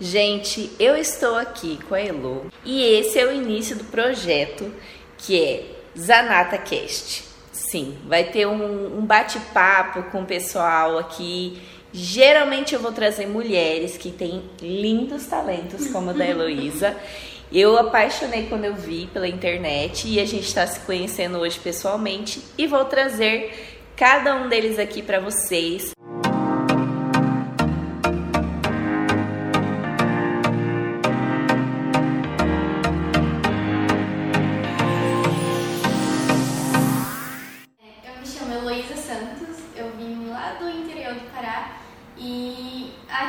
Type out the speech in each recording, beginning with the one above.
Gente, eu estou aqui com a Elo e esse é o início do projeto que é Zanata Cast. Sim, vai ter um, um bate-papo com o pessoal aqui. Geralmente eu vou trazer mulheres que têm lindos talentos, como a da Heloísa. Eu apaixonei quando eu vi pela internet e a gente está se conhecendo hoje pessoalmente e vou trazer cada um deles aqui para vocês.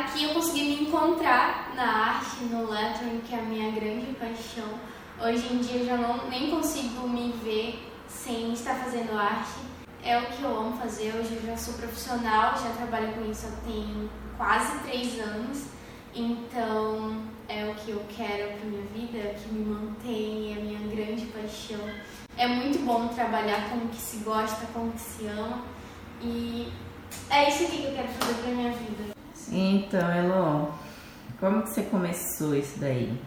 Aqui eu consegui me encontrar na arte, no lettering, que é a minha grande paixão. Hoje em dia eu já não, nem consigo me ver sem estar fazendo arte. É o que eu amo fazer, hoje eu já sou profissional, já trabalho com isso há tem quase três anos. Então é o que eu quero para minha vida, é o que me mantém, é a minha grande paixão. É muito bom trabalhar com o que se gosta, com o que se ama. E é isso que eu quero fazer pra minha vida. Então, Elo, como que você começou isso daí?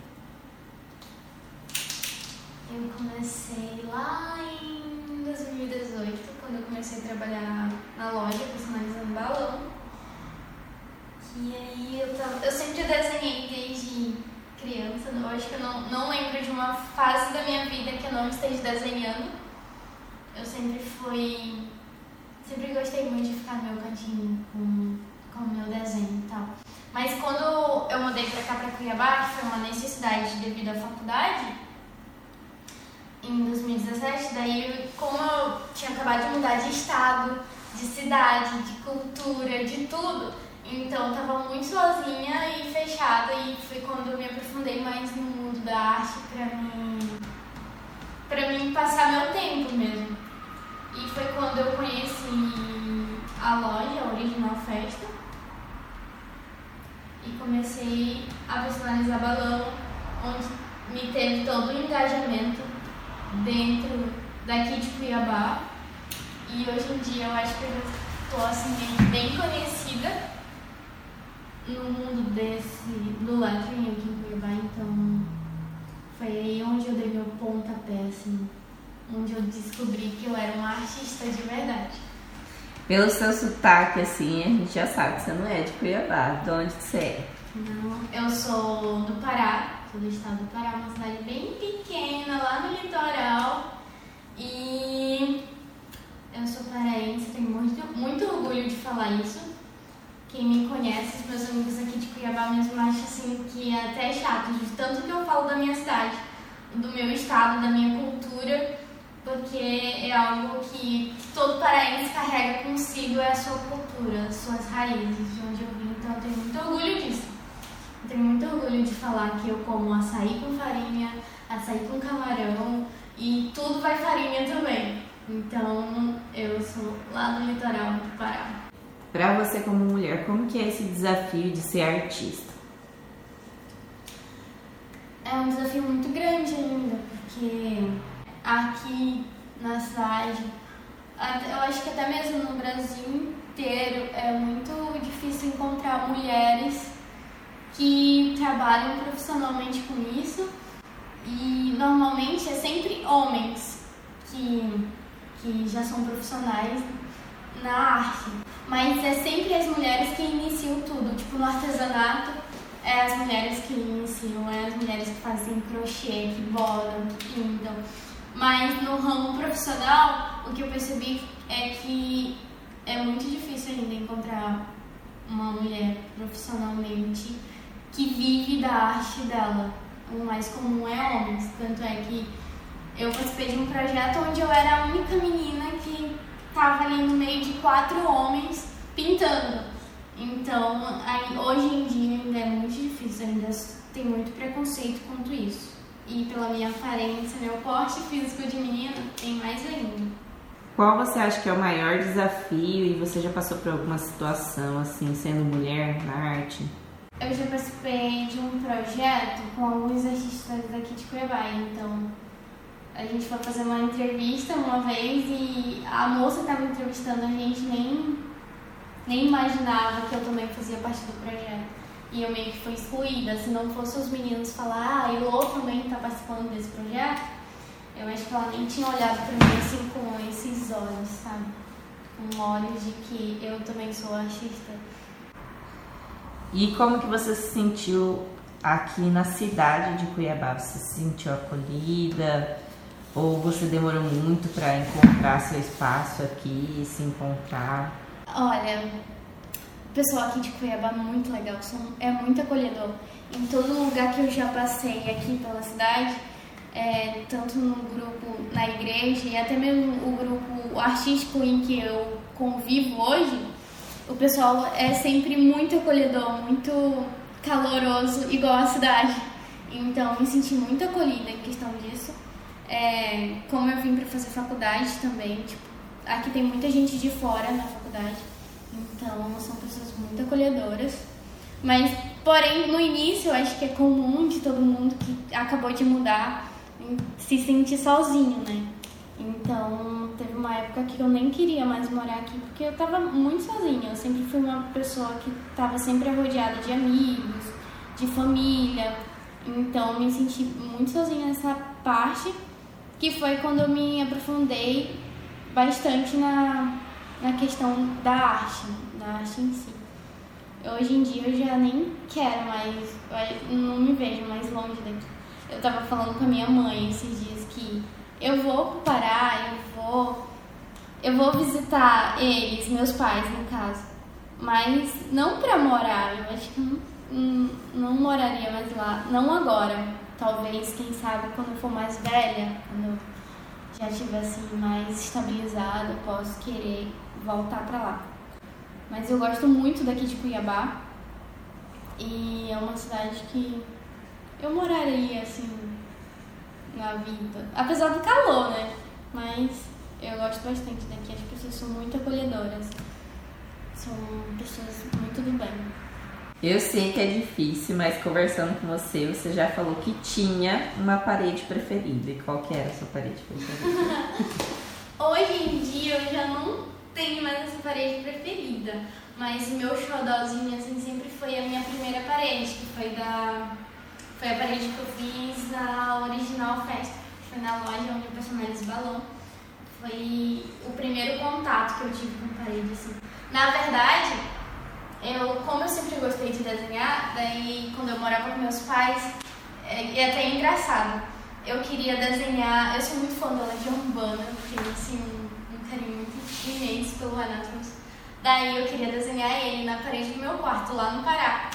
Eu comecei lá em 2018, quando eu comecei a trabalhar na loja personalizando balão. E aí eu, tava, eu sempre desenhei desde criança, eu acho que eu não, não lembro de uma fase da minha vida que eu não esteja desenhando. Eu sempre fui. Sempre gostei muito de ficar no meu cantinho com, com o meu desenho e tal. Mas quando eu mudei pra cá, pra Cuiabá, que foi uma necessidade devido à faculdade, em 2017, daí como eu tinha acabado de mudar de estado, de cidade, de cultura, de tudo, então tava muito sozinha e fechada e foi quando eu me aprofundei mais no mundo da arte pra mim, pra mim passar meu tempo mesmo. E foi quando eu conheci a loja, a Original Festa, e comecei a personalizar balão, onde me teve todo o engajamento dentro daqui de Cuiabá. E hoje em dia eu acho que eu estou assim, bem conhecida no mundo desse, do lettering aqui em Cuiabá, então foi aí onde eu dei meu pontapé, assim, onde eu descobri que eu era uma artista de verdade. Pelo seu sotaque, assim, a gente já sabe que você não é de Cuiabá. De onde você é? Não, eu sou do Pará, sou do estado do Pará, uma cidade bem pequena, lá no litoral. E eu sou paraense, tenho muito, muito orgulho de falar isso. Quem me conhece, os meus amigos aqui de Cuiabá mesmo acham assim que é até chato, de tanto que eu falo da minha cidade, do meu estado, da minha cultura, porque é algo que, todo paraense carrega consigo, é a sua cultura, as suas raízes, de onde eu vim, então eu tenho muito orgulho disso. Eu tenho muito orgulho de falar que eu como açaí com farinha, açaí com camarão e tudo vai farinha também. Então eu sou lá no litoral do Pará. Pra você como mulher, como que é esse desafio de ser artista? É um desafio muito grande ainda, porque aqui na cidade, eu acho que até mesmo no Brasil inteiro, é muito difícil encontrar mulheres que trabalham profissionalmente com isso. E normalmente é sempre homens que, que já são profissionais na arte. Mas é sempre as mulheres que iniciam tudo. Tipo, no artesanato, é as mulheres que iniciam, é as mulheres que fazem crochê, que bordam, que pintam. Mas no ramo profissional, o que eu percebi é que é muito difícil ainda encontrar uma mulher profissionalmente que vive da arte dela. O mais comum é homens. Tanto é que eu participei de um projeto onde eu era a única menina que estava ali no meio de quatro homens pintando. Então, aí, hoje em dia ainda é muito difícil, ainda tem muito preconceito quanto isso. E pela minha aparência, meu porte físico de menina, tem mais ainda. Qual você acha que é o maior desafio e você já passou por alguma situação assim, sendo mulher na arte? Eu já participei de um projeto com alguns artistas daqui de Cuiabá, então a gente foi fazer uma entrevista uma vez e a moça que estava entrevistando a gente nem, nem imaginava que eu também fazia parte do projeto. E eu meio que fui excluída. Se não fosse os meninos falar, ah, Elô também está participando desse projeto, eu acho que ela nem tinha olhado para mim assim com esses olhos, sabe? Com olhos de que eu também sou artista. E como que você se sentiu aqui na cidade de Cuiabá? Você se sentiu acolhida? Ou você demorou muito para encontrar seu espaço aqui, se encontrar? Olha, o pessoal aqui de Cuiabá é muito legal, é muito acolhedor. Em todo lugar que eu já passei aqui pela cidade, é, tanto no grupo na igreja e até mesmo o grupo artístico em que eu convivo hoje, o pessoal é sempre muito acolhedor, muito caloroso, igual a cidade. Então me senti muito acolhida em questão disso. É, como eu vim para fazer faculdade também, tipo, aqui tem muita gente de fora na faculdade, então são pessoas muito acolhedoras. Mas, porém, no início eu acho que é comum de todo mundo que acabou de mudar se sentir sozinho, né? Então, teve uma época que eu nem queria mais morar aqui porque eu tava muito sozinha. Eu sempre fui uma pessoa que tava sempre rodeada de amigos, de família. Então, me senti muito sozinha nessa parte, que foi quando eu me aprofundei bastante na, na questão da arte, da arte em si. Hoje em dia eu já nem quero mais, não me vejo mais longe daqui. Eu tava falando com a minha mãe esses dias que eu vou parar, eu vou. Eu vou visitar eles, meus pais, no caso. Mas não pra morar, eu acho que não, não, não moraria mais lá. Não agora. Talvez, quem sabe, quando eu for mais velha, quando eu já estiver assim, mais estabilizada, eu posso querer voltar pra lá. Mas eu gosto muito daqui de Cuiabá. E é uma cidade que eu moraria assim na vida. Apesar do calor, né? Mas eu gosto bastante daqui. As pessoas são muito acolhedoras. São pessoas muito do bem. Eu sei que é difícil, mas conversando com você, você já falou que tinha uma parede preferida. E qual que era a sua parede preferida? Hoje em dia eu já não tenho mais essa parede preferida. Mas meu xodózinho assim sempre foi a minha primeira parede, que foi da foi a parede que eu fiz na Original Festa. Foi na loja onde eu personalizo balão. Foi o primeiro contato que eu tive com parede, assim. Na verdade, eu, como eu sempre gostei de desenhar, daí quando eu morava com meus pais, é, é até engraçado. Eu queria desenhar, eu sou muito fã da Legião Urbana, tenho assim um, carinho imenso pelo Renato. Daí eu queria desenhar ele na parede do meu quarto, lá no Pará.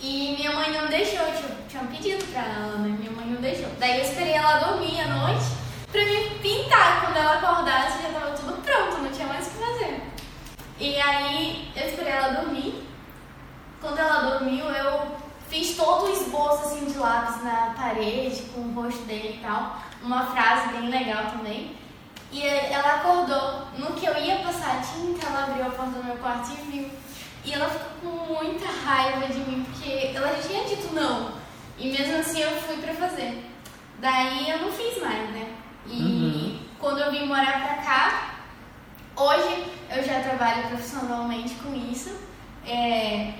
E minha mãe não deixou, tinha, tinha um pedido pra ela, né? Minha mãe não deixou. Daí eu esperei ela dormir à noite pra me pintar. Quando ela acordasse já tava tudo pronto, não tinha mais o que fazer. E aí eu esperei ela dormir. Quando ela dormiu, eu fiz todo o esboço assim de lápis na parede, com o rosto dele e tal. Uma frase bem legal também. E ela acordou. No que eu ia passar a tinta, ela abriu a porta do meu quarto e viu e ela ficou com muita raiva de mim, porque ela já tinha dito não. E mesmo assim eu fui pra fazer. Daí eu não fiz mais, né? E uhum. quando eu vim morar pra cá, hoje eu já trabalho profissionalmente com isso. É,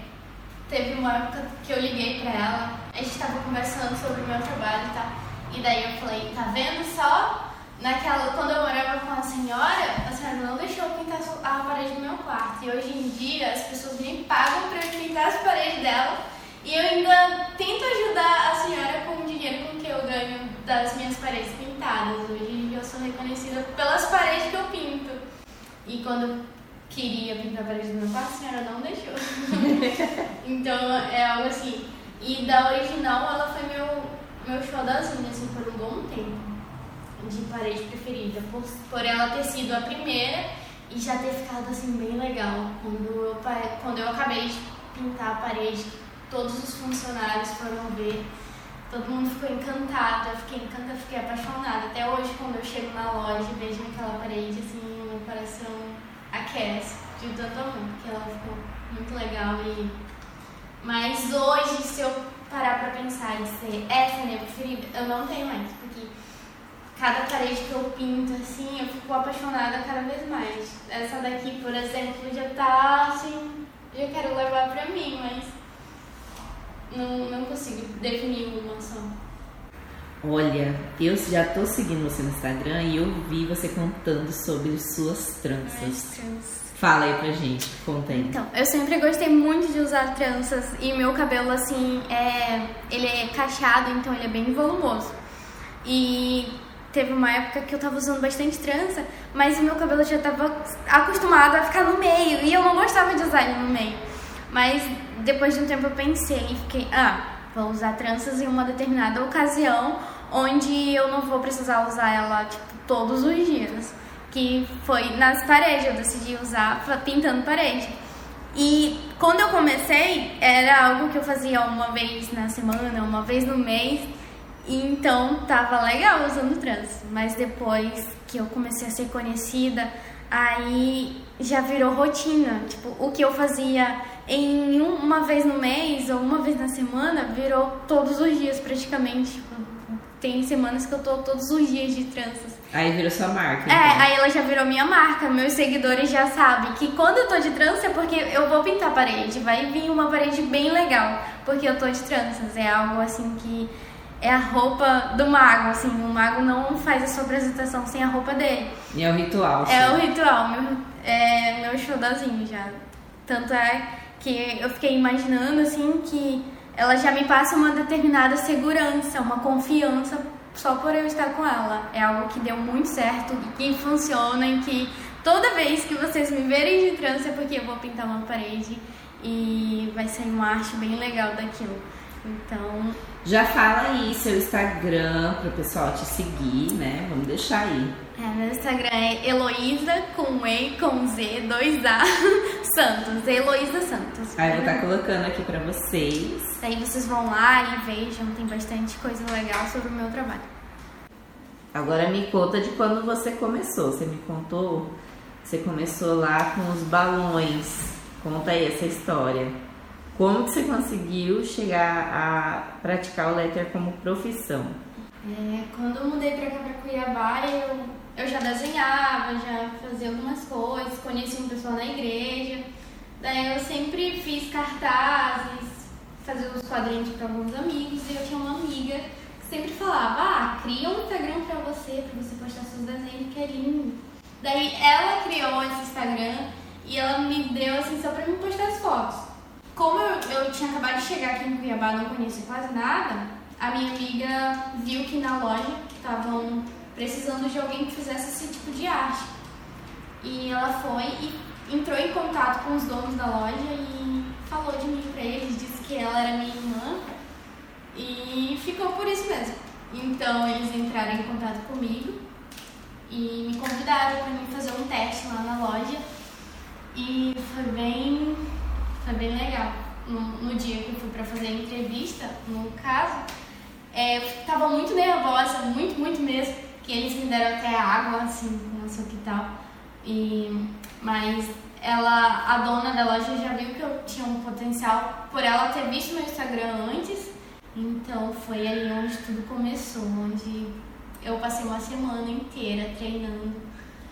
teve uma época que eu liguei pra ela, a gente tava conversando sobre o meu trabalho e tal. E daí eu falei, tá vendo só? Naquela, quando eu morava com a senhora, a senhora não deixou pintar a parede do meu quarto. E hoje em dia as pessoas me pagam para pintar as paredes dela. E eu ainda tento ajudar a senhora com o dinheiro com que eu ganho das minhas paredes pintadas. Hoje em dia eu sou reconhecida pelas paredes que eu pinto. E quando queria pintar a parede do meu quarto, a senhora não deixou. então é algo assim. E da original ela foi meu, meu xodózinho, assim, por um bom tempo de parede preferida, por, por ela ter sido a primeira e já ter ficado assim bem legal. Quando eu, quando eu acabei de pintar a parede, todos os funcionários foram ver, todo mundo ficou encantado, eu fiquei encantada, fiquei apaixonada. Até hoje, quando eu chego na loja e vejo aquela parede, assim, meu coração aquece de tanto amor, porque ela ficou muito legal e. Mas hoje, se eu parar pra pensar em ser essa minha preferida, eu não tenho mais, cada parede que eu pinto, assim, eu fico apaixonada cada vez mais. Essa daqui, por exemplo, já tá assim, já quero levar pra mim, mas não, não consigo definir uma só. Olha, eu já tô seguindo você no Instagram e eu vi você contando sobre suas tranças. trans. Fala aí pra gente, conta aí. Então, eu sempre gostei muito de usar tranças e meu cabelo assim é, ele é cacheado, então ele é bem volumoso. E teve uma época que eu tava usando bastante trança, mas o meu cabelo já tava acostumado a ficar no meio e eu não gostava de usar ele no meio. Mas depois de um tempo eu pensei e fiquei, ah, vou usar tranças em uma determinada ocasião onde eu não vou precisar usar ela tipo todos os dias que foi nas paredes, eu decidi usar pintando parede. E quando eu comecei, era algo que eu fazia uma vez na semana, uma vez no mês, e então tava legal usando trans. Mas depois que eu comecei a ser conhecida, aí já virou rotina. Tipo, o que eu fazia em uma vez no mês ou uma vez na semana virou todos os dias praticamente. Tipo, tem semanas que eu tô todos os dias de tranças. Aí virou sua marca. É, então. aí ela já virou minha marca. Meus seguidores já sabem que quando eu tô de trança é porque eu vou pintar a parede. Vai vir uma parede bem legal, porque eu tô de tranças. É algo assim que é a roupa do mago, assim. O mago não faz a sua apresentação sem a roupa dele. E é o ritual. É o ritual, meu, é meu showzinho já. Tanto é que eu fiquei imaginando, assim, que ela já me passa uma determinada segurança, uma confiança só por eu estar com ela. É algo que deu muito certo e que funciona e que toda vez que vocês me verem de trança é porque eu vou pintar uma parede e vai sair uma arte bem legal daquilo. Então. Já fala aí seu Instagram para o pessoal te seguir, né? Vamos deixar aí. É, meu Instagram é Heloísa com E, com Z, 2A, Santos. Heloísa Santos. Aí eu vou estar tá colocando aqui para vocês. Daí vocês vão lá e vejam, tem bastante coisa legal sobre o meu trabalho. Agora me conta de quando você começou. Você me contou? Você começou lá com os balões. Conta aí essa história. Como que você conseguiu chegar a praticar o letter como profissão? É, quando eu mudei para cá para Cuiabá, eu, eu já desenhava, já fazia algumas coisas, conheci um pessoal na igreja. Daí eu sempre fiz cartazes, fazia os quadrinhos para alguns amigos e eu tinha uma amiga que sempre falava: "Ah, cria um Instagram para você, para você postar seus desenhos, que é lindo". Daí ela criou esse Instagram e ela me deu assim só para me postar as fotos. Como eu, eu tinha acabado de chegar aqui em Cuiabá, não conhecia quase nada, a minha amiga viu que na loja estavam precisando de alguém que fizesse esse tipo de arte. E ela foi e entrou em contato com os donos da loja e falou de mim para eles, disse que ela era minha irmã e ficou por isso mesmo. Então eles entraram em contato comigo e me convidaram para mim fazer um teste lá na loja e foi bem foi bem legal. No, no dia que eu fui para fazer a entrevista, no caso, é, eu tava muito nervosa, muito, muito mesmo, que eles me deram até água, assim, não sei o que tal. E, mas ela, a dona da loja já viu que eu tinha um potencial por ela ter visto meu Instagram antes. Então foi ali onde tudo começou, onde eu passei uma semana inteira treinando.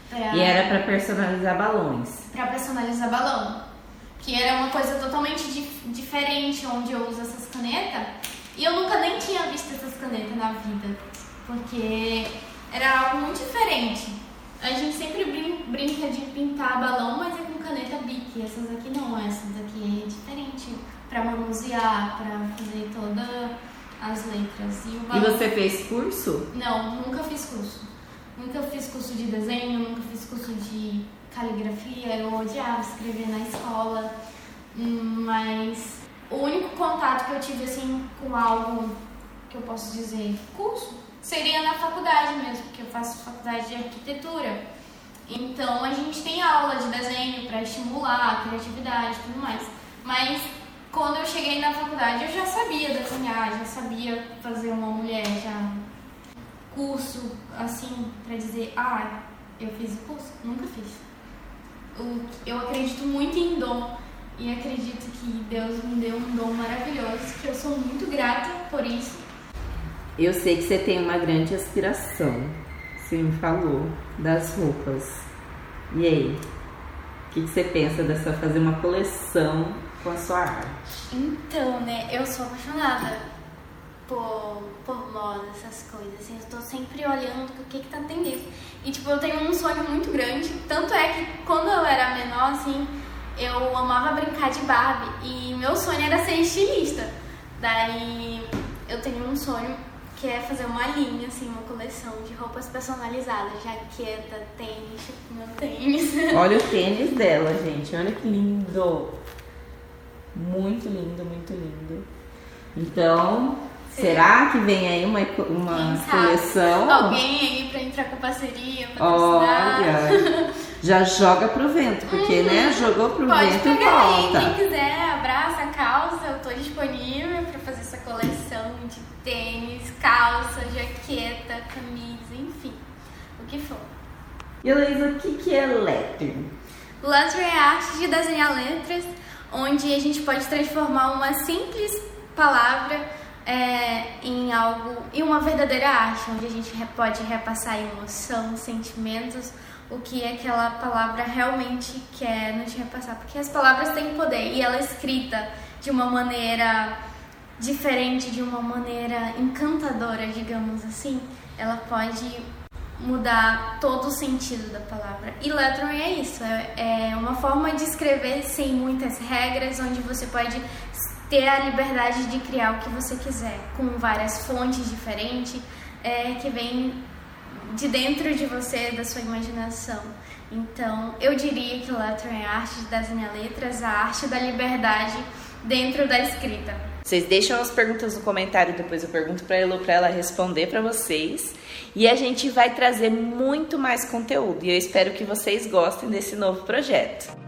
Pra, e era para personalizar balões. Para personalizar balão que era uma coisa totalmente dif diferente, onde eu uso essas canetas. E eu nunca nem tinha visto essas canetas na vida, porque era algo muito diferente. A gente sempre brin brinca de pintar balão, mas é com caneta Bic. Essas aqui não, essas aqui é diferente para manusear, para fazer todas as letras. E, balão... e você fez curso? Não, nunca fiz curso. Nunca fiz curso de desenho, nunca fiz curso de caligrafia, eu odiava escrever na escola, mas o único contato que eu tive assim com algo que eu posso dizer curso seria na faculdade mesmo, porque eu faço faculdade de arquitetura. Então a gente tem aula de desenho para estimular a criatividade e tudo mais. Mas quando eu cheguei na faculdade eu já sabia desenhar, já sabia fazer uma mulher, já curso assim para dizer, ah, eu fiz o curso, nunca fiz eu acredito muito em dom e acredito que Deus me deu um dom maravilhoso, que eu sou muito grata por isso. Eu sei que você tem uma grande aspiração, você me falou, das roupas. E aí? O que, você pensa dessa fazer uma coleção com a sua arte? Então, né, eu sou apaixonada por, por moda, essas coisas. Assim, eu tô sempre olhando o que que tá tendência. E, tipo, eu tenho um sonho muito grande. Tanto é que quando eu era menor, assim, eu amava brincar de Barbie. E meu sonho era ser estilista. Daí eu tenho um sonho que é fazer uma linha, assim, uma coleção de roupas personalizadas, jaqueta, tênis, meu tênis. Olha o tênis dela, gente. Olha que lindo. Muito lindo, muito lindo. Então, será que vem aí uma, uma coleção? Alguém aí pra entrar com parceria, Olha, já joga pro vento, porque, uhum. né, jogou pro Pode vento e volta. Aí, quem quiser, abraça a calça, eu tô disponível pra fazer essa coleção de tênis, calça, jaqueta, camisa, enfim, o que for. E Heloísa, o que, que é lettering? Lettering é a arte de desenhar letras, onde a gente pode transformar uma simples palavra é, em algo, em uma verdadeira arte, onde a gente pode repassar emoção, sentimentos, o que aquela palavra realmente quer nos repassar. Porque as palavras têm poder e ela é escrita de uma maneira diferente, de uma maneira encantadora, digamos assim, ela pode mudar todo o sentido da palavra. E lettering é isso, é, é uma forma de escrever sem muitas regras, onde você pode ter a liberdade de criar o que você quiser, com várias fontes diferentes, é, que vem de dentro de você, da sua imaginação. Então, eu diria que lettering é a arte de desenhar letras, a arte da liberdade dentro da escrita. Vocês deixam as perguntas no comentário, depois eu pergunto para ela para ela responder para vocês. E a gente vai trazer muito mais conteúdo. E eu espero que vocês gostem desse novo projeto.